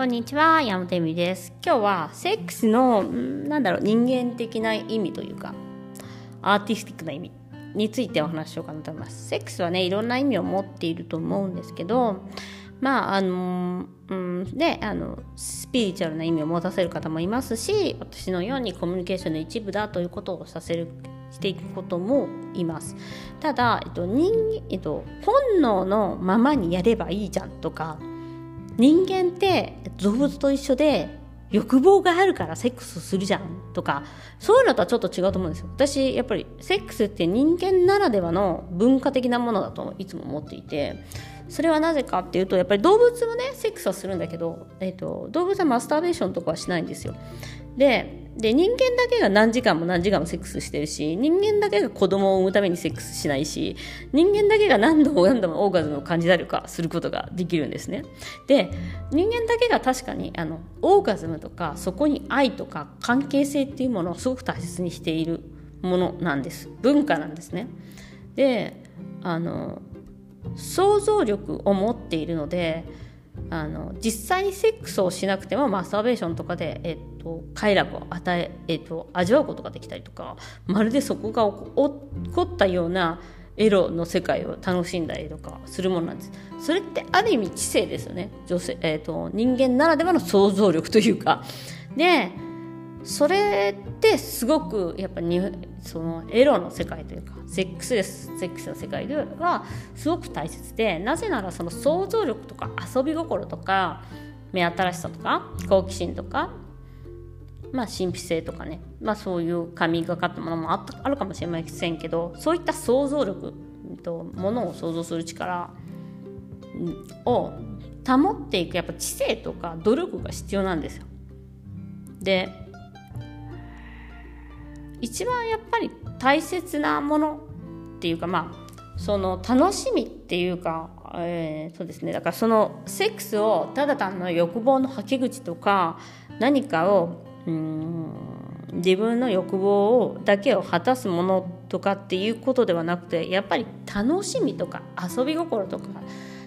こんにちは、山本恵美です。今日はセックスの、んなんだろう、人間的な意味というか、アーティスティックな意味についてお話ししようかなと思います。セックスはね、いろんな意味を持っていると思うんですけど、まあ、あの、うん、で、あの、スピリチュアルな意味を持たせる方もいますし、私のようにコミュニケーションの一部だということをさせるしていくこともいます。ただ、えっと、人えっと、本能のままにやればいいじゃんとか、人間って動物と一緒で欲望があるからセックスするじゃんとか。そういうのとはちょっと違うと思うんですよ。私やっぱりセックスって人間ならではの文化的なものだといつも思っていて。それはなぜかっていうとやっぱり動物もねセックスはするんだけど、えーと、動物はマスターベーションとかはしないんですよ。でで人間だけが何時間も何時間もセックスしてるし人間だけが子供を産むためにセックスしないし人間だけが何度も何度もオーガズムを感じたりとかすることができるんですね。で人間だけが確かにあのオーガズムとかそこに愛とか関係性っていうものをすごく大切にしているものなんです。文化なんですね。であの想像力を持っているのであの実際にセックスをしなくてもマスターベーションとかで、えっと、快楽を与え、えっと、味わうことができたりとかまるでそこが起こったようなエロの世界を楽しんだりとかするものなんです。それってある意味知性ですよね。女性、えっと、人間ならではの想像力というか。でそれってすごくやっぱにそのエロの世界というかセックスですセックスの世界ではすごく大切でなぜならその想像力とか遊び心とか目新しさとか好奇心とかまあ神秘性とかねまあそういう神がかったものもああるかもしれませんけどそういった想像力とものを想像する力を保っていくやっぱ知性とか努力が必要なんですよ。で一番やっぱり大切なものっていうかまあその楽しみっていうか、えー、そうですねだからそのセックスをただ単の欲望のはけ口とか何かをうん自分の欲望をだけを果たすものとかっていうことではなくてやっぱり楽しみとか遊び心とか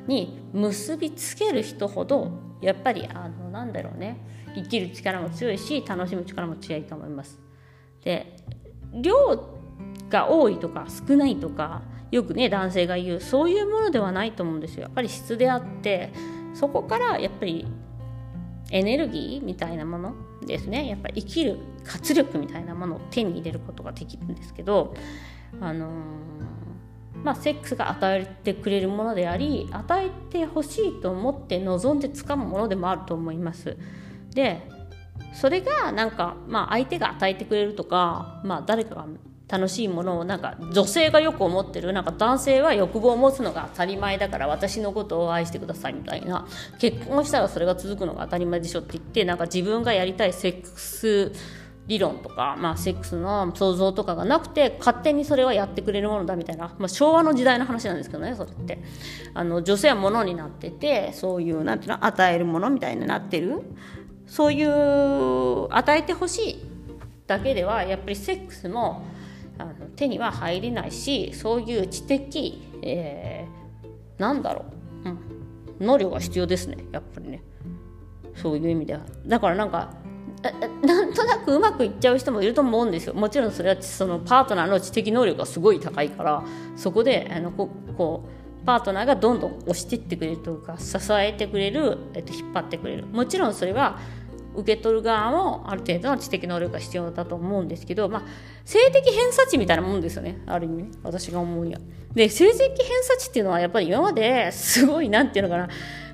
に結びつける人ほどやっぱりあのなんだろうね生きる力も強いし楽しむ力も強いと思います。で量が多いとか少ないとかよくね男性が言うそういうものではないと思うんですよ。やっぱり質であってそこからやっぱりエネルギーみたいなものですね。やっぱり生きる活力みたいなものを手に入れることができるんですけどあのー、まあセックスが与えてくれるものであり与えてほしいと思って望んで掴むものでもあると思います。でそれがなんか、まあ、相手が与えてくれるとか、まあ、誰かが楽しいものをなんか女性がよく思ってるなんか男性は欲望を持つのが当たり前だから私のことを愛してくださいみたいな結婚したらそれが続くのが当たり前でしょって言ってなんか自分がやりたいセックス理論とか、まあ、セックスの想像とかがなくて勝手にそれはやってくれるものだみたいな、まあ、昭和の時代の話なんですけどねそれって。あの女性はものになっててそういうなんていうの与えるものみたいになってる。そういう与えてほしいだけではやっぱりセックスもあの手には入れないしそういう知的、えー、なんだろう、うん、能力が必要ですねやっぱりね。そういう意味では。だからなんかなんとなくうまくいっちゃう人もいると思うんですよ。もちろんそれはそのパートナーの知的能力がすごい高いからそこであのここうパートナーがどんどん押していってくれるというか支えてくれる、えっと、引っ張ってくれる。もちろんそれは受け取る側もある程度の知的能力が必要だと思うんですけど、まあ、性的偏差値みたいなもんですよね。ある意味ね。私が思うには。で性的偏差値っていうのはやっぱり今まですごいなんていうのかな。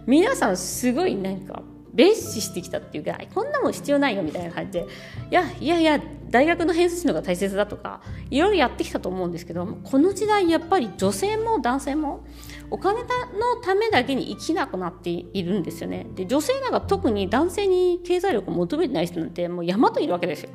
皆さんすごいなんか蔑視してきたっていうかこんなもん必要ないよみたいな感じでいやいやいや大学の偏差値の方が大切だとかいろいろやってきたと思うんですけどこの時代やっぱり女性も男性もお金のためだけに生きなくなっているんですよね。で女性なんか特に男性に経済力を求めてない人なんてもう山といるわけですよ。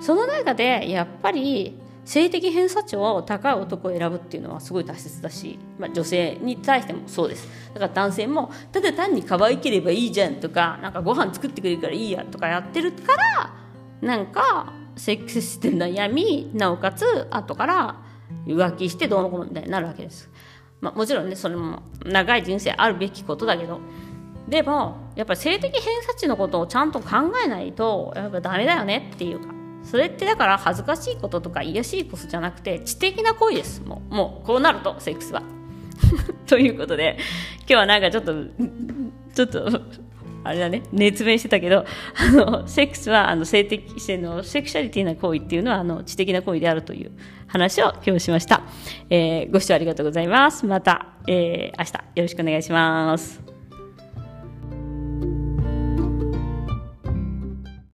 その中でやっぱり性的偏差値を高い男を選ぶっていうのはすごい大切だし、まあ、女性に対してもそうです。だから男性もただ単に可愛ければいいじゃんとかなんかご飯作ってくれるからいいやとかやってるからなんかセックスして悩みなおかつ後から浮気してどうのこうのみたいになるわけです、まあ、もちろんねそれも長い人生あるべきことだけど。でもやっぱ性的偏差値のことをちゃんと考えないとやっぱダメだよねっていうか。それってだから恥ずかしいこととか癒やしいことじゃなくて知的な行為ですもうもうこうなるとセックスは ということで今日はなんかちょっとちょっとあれだね、熱弁してたけど、あの、セックスは、あの、性的、性の、セクシャリティな行為っていうのは、あの、知的な行為であるという話を今日しました。えー、ご視聴ありがとうございます。また、えー、明日よろしくお願いします。